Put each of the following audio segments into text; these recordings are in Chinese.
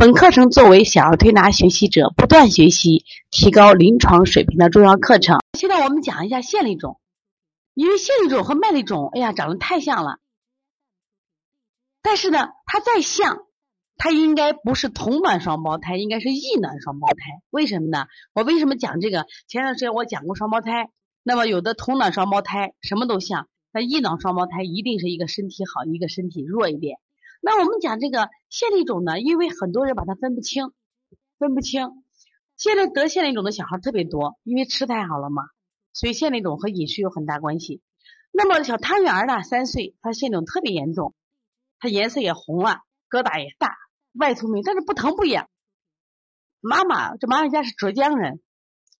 本课程作为小儿推拿学习者不断学习、提高临床水平的重要课程。现在我们讲一下线粒肿，因为线粒肿和麦粒肿，哎呀，长得太像了。但是呢，它再像，它应该不是同卵双胞胎，应该是异卵双胞胎。为什么呢？我为什么讲这个？前段时间我讲过双胞胎，那么有的同卵双胞胎什么都像，那异卵双胞胎一定是一个身体好，一个身体弱一点。那我们讲这个线粒肿呢，因为很多人把它分不清，分不清。现在得线粒肿的小孩特别多，因为吃太好了嘛，所以线粒肿和饮食有很大关系。那么小汤圆呢，三岁，他线粒肿特别严重，他颜色也红了，疙瘩也大，外透明，但是不疼不痒。妈妈，这妈妈家是浙江人，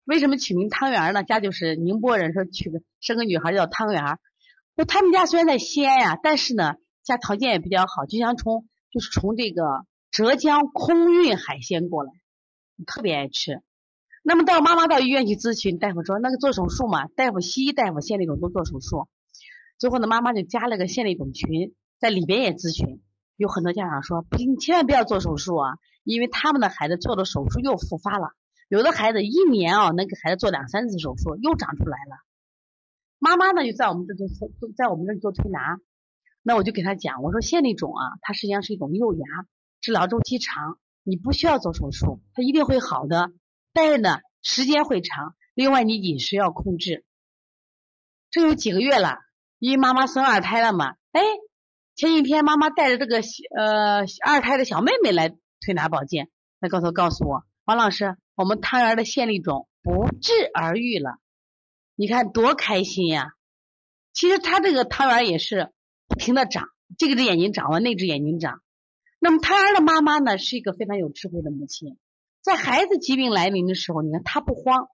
为什么取名汤圆呢？家就是宁波人，说取个生个女孩叫汤圆。那他们家虽然在西安呀，但是呢。家条件也比较好，就像从就是从这个浙江空运海鲜过来，特别爱吃。那么到妈妈到医院去咨询，大夫说那个做手术嘛，大夫西医大夫线粒肿都做手术。最后呢，妈妈就加了个线粒肿群，在里边也咨询。有很多家长说，不，你千万不要做手术啊，因为他们的孩子做了手术又复发了。有的孩子一年啊能给孩子做两三次手术，又长出来了。妈妈呢就在我们这做做在我们这做推拿。那我就给他讲，我说线粒肿啊，它实际上是一种幼芽，治疗周期长，你不需要做手术，它一定会好的，但是呢，时间会长。另外，你饮食要控制。这有几个月了，因为妈妈生二胎了嘛，哎，前几天妈妈带着这个呃二胎的小妹妹来推拿保健，那告诉告诉我，王老师，我们汤圆的线粒肿不治而愈了，你看多开心呀！其实他这个汤圆也是。不停的长，这个只眼睛长完，那只眼睛长。那么胎儿的妈妈呢，是一个非常有智慧的母亲，在孩子疾病来临的时候，你看她不慌。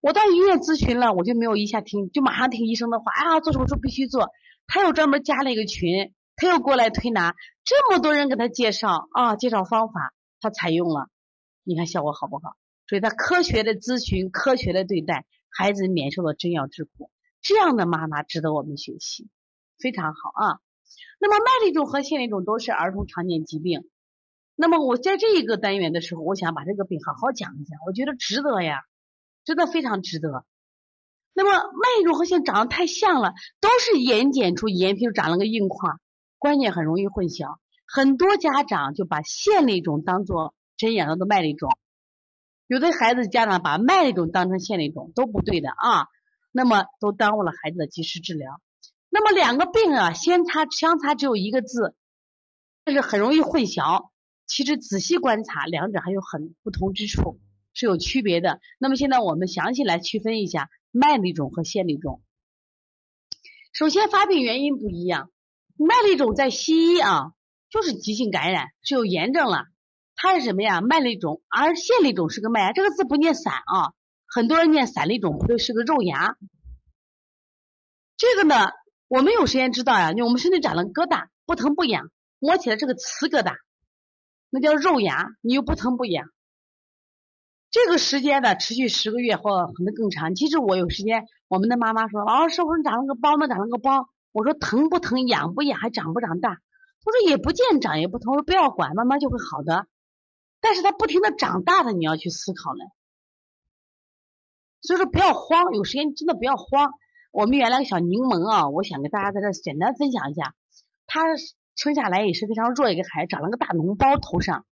我到医院咨询了，我就没有一下听，就马上听医生的话啊，做手术必须做。他又专门加了一个群，他又过来推拿，这么多人给他介绍啊，介绍方法，他采用了，你看效果好不好？所以他科学的咨询，科学的对待，孩子免受了真药之苦，这样的妈妈值得我们学习。非常好啊，那么麦粒肿和腺粒肿都是儿童常见疾病。那么我在这一个单元的时候，我想把这个病好好讲一讲，我觉得值得呀，真的非常值得。那么麦粒肿和腺长得太像了，都是眼睑处眼皮长了个硬块，关键很容易混淆。很多家长就把腺粒肿当做针眼上的麦粒肿，有的孩子家长把麦粒肿当成腺粒肿，都不对的啊。那么都耽误了孩子的及时治疗。那么两个病啊，相差相差只有一个字，但是很容易混淆。其实仔细观察，两者还有很不同之处，是有区别的。那么现在我们详细来区分一下麦粒肿和线粒肿。首先发病原因不一样，麦粒肿在西医啊就是急性感染，是有炎症了，它是什么呀？麦粒肿，而线粒肿是个麦芽，这个字不念散啊，很多人念散粒肿，不对，是个肉芽。这个呢？我们有时间知道呀，我们身体长了疙瘩，不疼不痒，摸起来是个瓷疙瘩，那叫肉芽，你又不疼不痒。这个时间呢，持续十个月或可能更长。其实我有时间，我们的妈妈说，老师，我说长了个包，那长了个包，我说疼不疼，痒不痒，还长不长大？他说也不见长，也不疼，我说不要管，慢慢就会好的。但是它不停的长大的，你要去思考了。所以说不要慌，有时间真的不要慌。我们原来个小柠檬啊，我想给大家在这简单分享一下。他生下来也是非常弱一个孩子，长了个大脓包头上。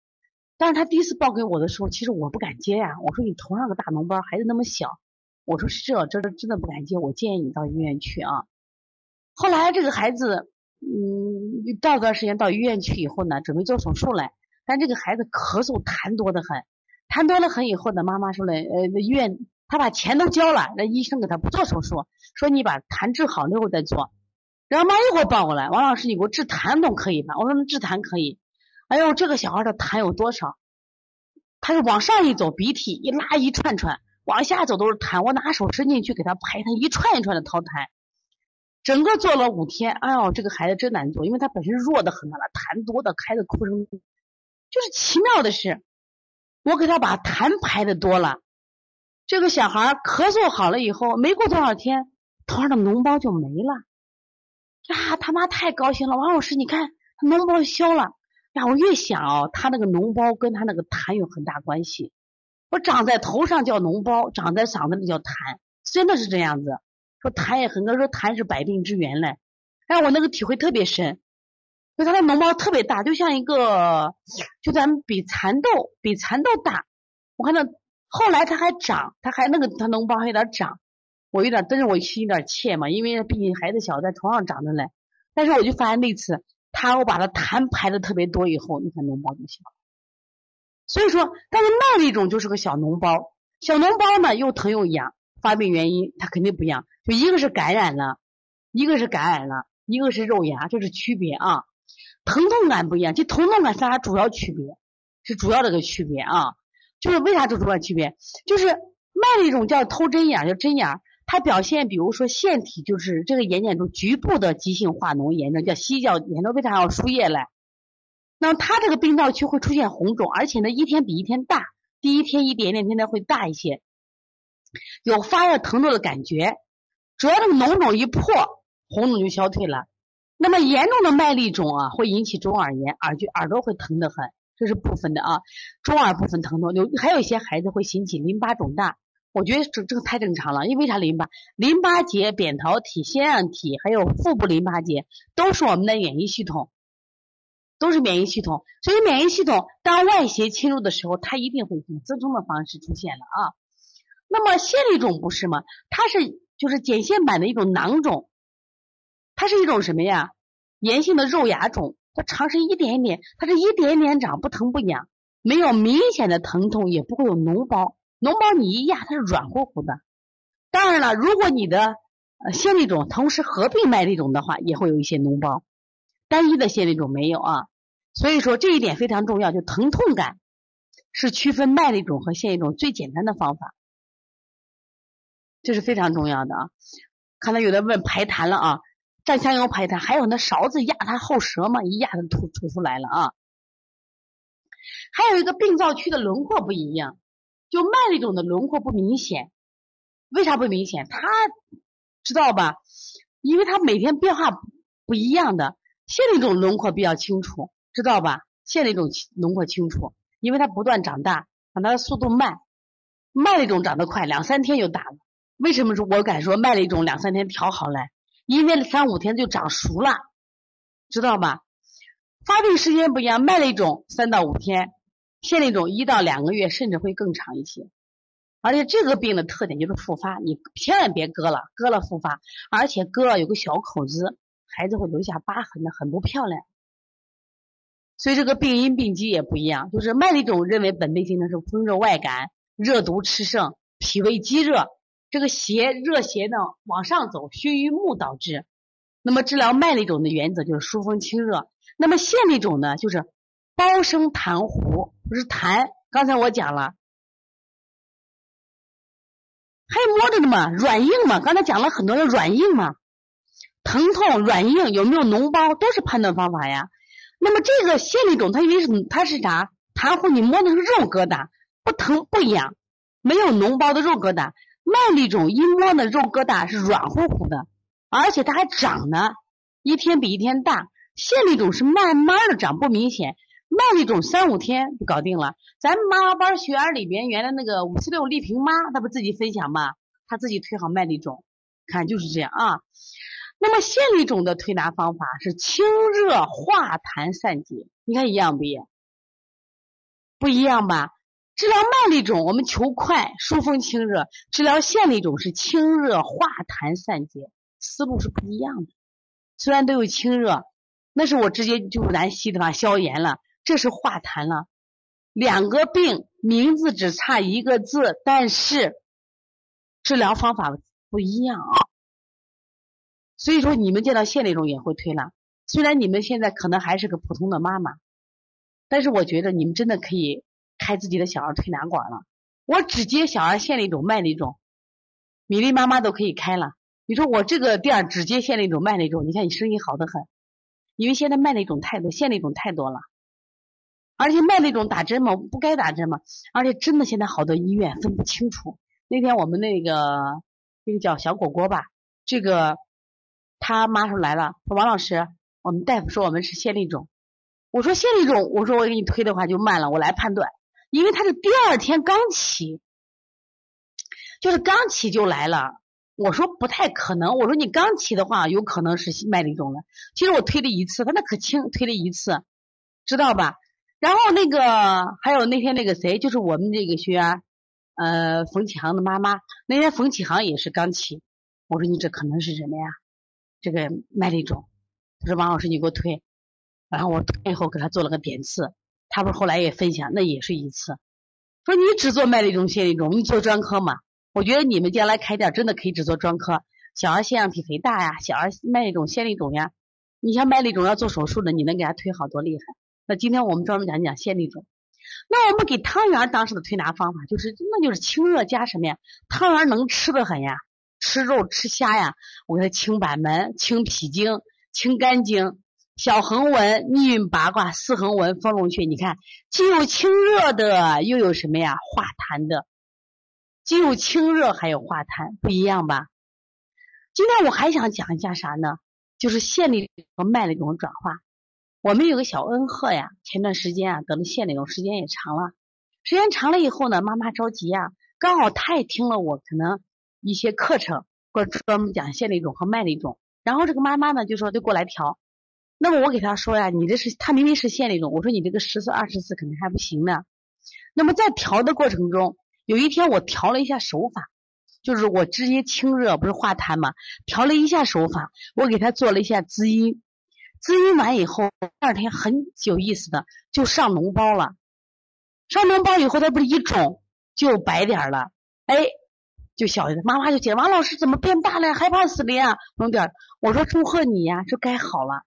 但是他第一次报给我的时候，其实我不敢接呀。我说你头上个大脓包，孩子那么小，我说是这，这真的不敢接。我建议你到医院去啊。后来这个孩子，嗯，到段时间到医院去以后呢，准备做手术了。但这个孩子咳嗽痰多的很，痰多的很以后呢，妈妈说了，呃，医院。他把钱都交了，那医生给他不做手术，说你把痰治好了以后再做。然后妈又给我报过来，王老师，你给我治痰总可以吧？我说治痰可以。哎呦，这个小孩的痰有多少？他是往上一走，鼻涕一拉一串串；往下走都是痰。我拿手伸进去给他排，他一串一串的掏痰。整个做了五天，哎呦，这个孩子真难做，因为他本身弱的很了，痰多的开的哭声。就是奇妙的是，我给他把痰排的多了，这个小孩咳嗽好了以后，没过多少天，头上的脓包就没了。呀，他妈太高兴了！王老师，你看脓包消了。呀，我越想哦，他那个脓包跟他那个痰有很大关系。我长在头上叫脓包，长在嗓子里叫痰，真的是这样子。说痰也很多，说痰是百病之源嘞。哎，我那个体会特别深，就他的脓包特别大，就像一个，就咱们比蚕豆比蚕豆大。我看到后来他还长，他还那个他脓包还有点长，我有点，但是我心有点怯嘛，因为毕竟孩子小，在床上长着嘞。但是我就发现那次。他我把它痰排的特别多以后，你看脓包就小了。所以说，但是那一种就是个小脓包，小脓包呢又疼又痒，发病原因它肯定不一样，就一个是感染了，一个是感染了，一个是肉芽，这是区别啊。疼痛感不一样，这疼痛感是啥主要区别？是主要这个区别啊，就是为啥这主要区别？就是麦粒肿叫偷针眼，叫针眼。它表现，比如说腺体，就是这个眼睑中局部的急性化脓炎症，叫犀角炎症，为啥要输液嘞？那么它这个病灶区会出现红肿，而且呢一天比一天大，第一天一点点，天天会大一些，有发热疼痛的感觉。主要这个脓肿一破，红肿就消退了。那么严重的麦粒肿啊，会引起中耳炎，耳就耳朵会疼得很，这是部分的啊，中耳部分疼痛。有还有一些孩子会引起淋巴肿大。我觉得这这个太正常了，因为啥？淋巴、淋巴结、扁桃体、腺样体，还有腹部淋巴结，都是我们的免疫系统，都是免疫系统。所以免疫系统当外邪侵入的时候，它一定会以增生的方式出现了啊。那么腺粒肿不是吗？它是就是睑腺板的一种囊肿，它是一种什么呀？炎性的肉芽肿，它长是一点点，它是一点点长，不疼不痒，没有明显的疼痛，也不会有脓包。脓包你一压，它是软乎乎的。当然了，如果你的呃腺粒肿同时合并麦粒肿的话，也会有一些脓包。单一的腺粒肿没有啊，所以说这一点非常重要。就疼痛感是区分麦粒肿和腺粒肿最简单的方法，这是非常重要的啊。看到有的问排痰了啊，蘸香油排痰，还有那勺子压它后舌嘛，一压就吐吐出来了啊。还有一个病灶区的轮廓不一样。就麦粒肿的轮廓不明显，为啥不明显？他知道吧？因为他每天变化不一样的。腺粒肿轮廓比较清楚，知道吧？腺粒肿轮廓清楚，因为它不断长大，它的速度慢。慢粒肿长得快，两三天就大了。为什么说我敢说麦粒肿两三天调好了？因为三五天就长熟了，知道吧？发病时间不一样，麦粒肿三到五天。腺粒肿一到两个月，甚至会更长一些，而且这个病的特点就是复发，你千万别割了，割了复发，而且割了有个小口子，孩子会留下疤痕的，很不漂亮。所以这个病因病机也不一样，就是麦粒肿认为本病形成是风热外感、热毒炽盛、脾胃积热，这个邪热邪呢往上走，熏于目导致。那么治疗麦粒肿的原则就是疏风清热。那么腺粒肿呢，就是包生痰糊。不是痰，刚才我讲了，还摸着呢嘛，软硬嘛，刚才讲了很多的软硬嘛，疼痛、软硬有没有脓包都是判断方法呀。那么这个腺粒肿，它因为是它是啥？痰糊你摸的是肉疙瘩，不疼不痒，没有脓包的肉疙瘩。麦粒肿一摸呢肉疙瘩是软乎乎的，而且它还长呢，一天比一天大。腺粒肿是慢慢的长，不明显。麦粒肿三五天就搞定了。咱妈妈班学员里边，原来那个五四六丽萍妈，她不自己分享吗？她自己推好麦粒肿，看就是这样啊。那么腺粒肿的推拿方法是清热化痰散结，你看一样不一样？不一样吧？治疗慢粒肿我们求快疏风清热，治疗腺粒肿是清热化痰散结，思路是不一样的。虽然都有清热，那是我直接就是咱西的话消炎了。这是化痰了，两个病名字只差一个字，但是治疗方法不一样啊。所以说，你们见到腺粒肿也会推拿，虽然你们现在可能还是个普通的妈妈，但是我觉得你们真的可以开自己的小儿推拿馆了。我只接小儿线粒肿、脉粒肿，米粒妈妈都可以开了。你说我这个店只接线粒肿、脉粒肿，你看你生意好得很，因为现在脉粒肿太多，线粒肿太多了，而且脉粒肿打针嘛，不该打针嘛，而且真的现在好多医院分不清楚。那天我们那个那个叫小果果吧，这个他妈说来了，说王老师，我们大夫说我们是线粒肿。我说线粒肿，我说我给你推的话就慢了，我来判断，因为他是第二天刚起，就是刚起就来了。我说不太可能，我说你刚起的话，有可能是麦粒肿了。其实我推了一次，他那可轻，推了一次，知道吧？然后那个还有那天那个谁，就是我们这个学员，呃，冯启航的妈妈，那天冯启航也是刚起。我说你这可能是什么呀？这个麦粒肿。他说王老师你给我推。然后我推以后给他做了个点刺，他不是后来也分享，那也是一次。说你只做麦粒肿、线粒肿，你做专科嘛？我觉得你们将来开店真的可以只做专科，小儿腺样体肥大呀，小儿麦粒肿、线粒肿呀。你像麦粒肿要做手术的，你能给他推好多厉害。那今天我们专门讲讲线粒肿。那我们给汤圆当时的推拿方法就是，那就是清热加什么呀？汤圆能吃的很呀，吃肉吃虾呀，我给他清板门、清脾经、清肝经。小横纹、逆运八卦、四横纹、丰隆穴，你看，既有清热的，又有什么呀？化痰的，既有清热，还有化痰，不一样吧？今天我还想讲一下啥呢？就是线粒和脉粒肿转化。我们有个小恩贺呀，前段时间啊得了线粒肿，时间也长了，时间长了以后呢，妈妈着急呀，刚好她也听了我可能一些课程，或者专门讲线粒肿和脉粒肿，然后这个妈妈呢就说就过来调。那么我给他说呀，你这是他明明是线粒肿，我说你这个十次二十次肯定还不行呢。那么在调的过程中，有一天我调了一下手法，就是我直接清热不是化痰嘛，调了一下手法，我给他做了一下滋阴，滋阴完以后，第二天很有意思的就上脓包了，上脓包以后他不是一肿就白点了，哎，就小一点，妈妈就讲王老师怎么变大了，害怕死了呀，脓点，我说祝贺你呀，这该好了。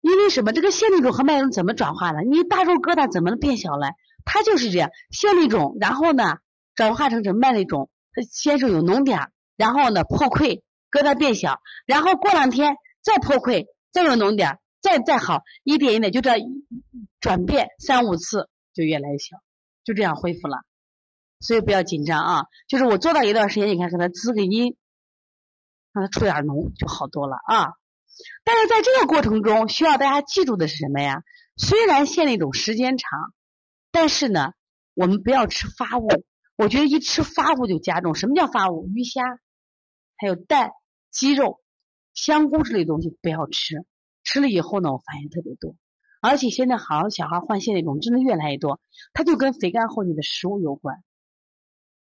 因为什么？这个线粒肿和脉粒肿怎么转化的？你大肉疙瘩怎么能变小了？它就是这样，线粒肿，然后呢转化成成脉粒肿，它先是有脓点，然后呢破溃，疙瘩变小，然后过两天再破溃，再有脓点，再再好，一点一点就这样转变三五次就越来越小，就这样恢复了。所以不要紧张啊，就是我做到一段时间，你看给它滋个阴，让它出点脓就好多了啊。但是在这个过程中，需要大家记住的是什么呀？虽然线粒肿时间长，但是呢，我们不要吃发物。我觉得一吃发物就加重。什么叫发物？鱼虾，还有蛋、鸡肉、香菇之类东西不要吃。吃了以后呢，我反应特别多。而且现在好像小孩患线粒肿真的越来越多，它就跟肥甘厚腻的食物有关。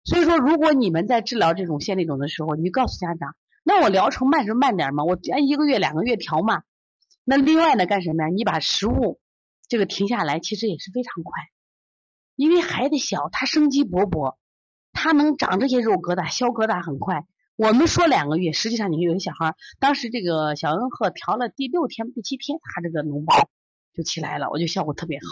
所以说，如果你们在治疗这种线粒肿的时候，你就告诉家长。那我疗程慢是慢点嘛，我按一个月两个月调嘛。那另外呢，干什么呀？你把食物这个停下来，其实也是非常快，因为孩子小，他生机勃勃，他能长这些肉疙瘩，消疙瘩很快。我们说两个月，实际上你有的小孩，当时这个小恩鹤调了第六天、第七天，他这个脓包就起来了，我觉得效果特别好。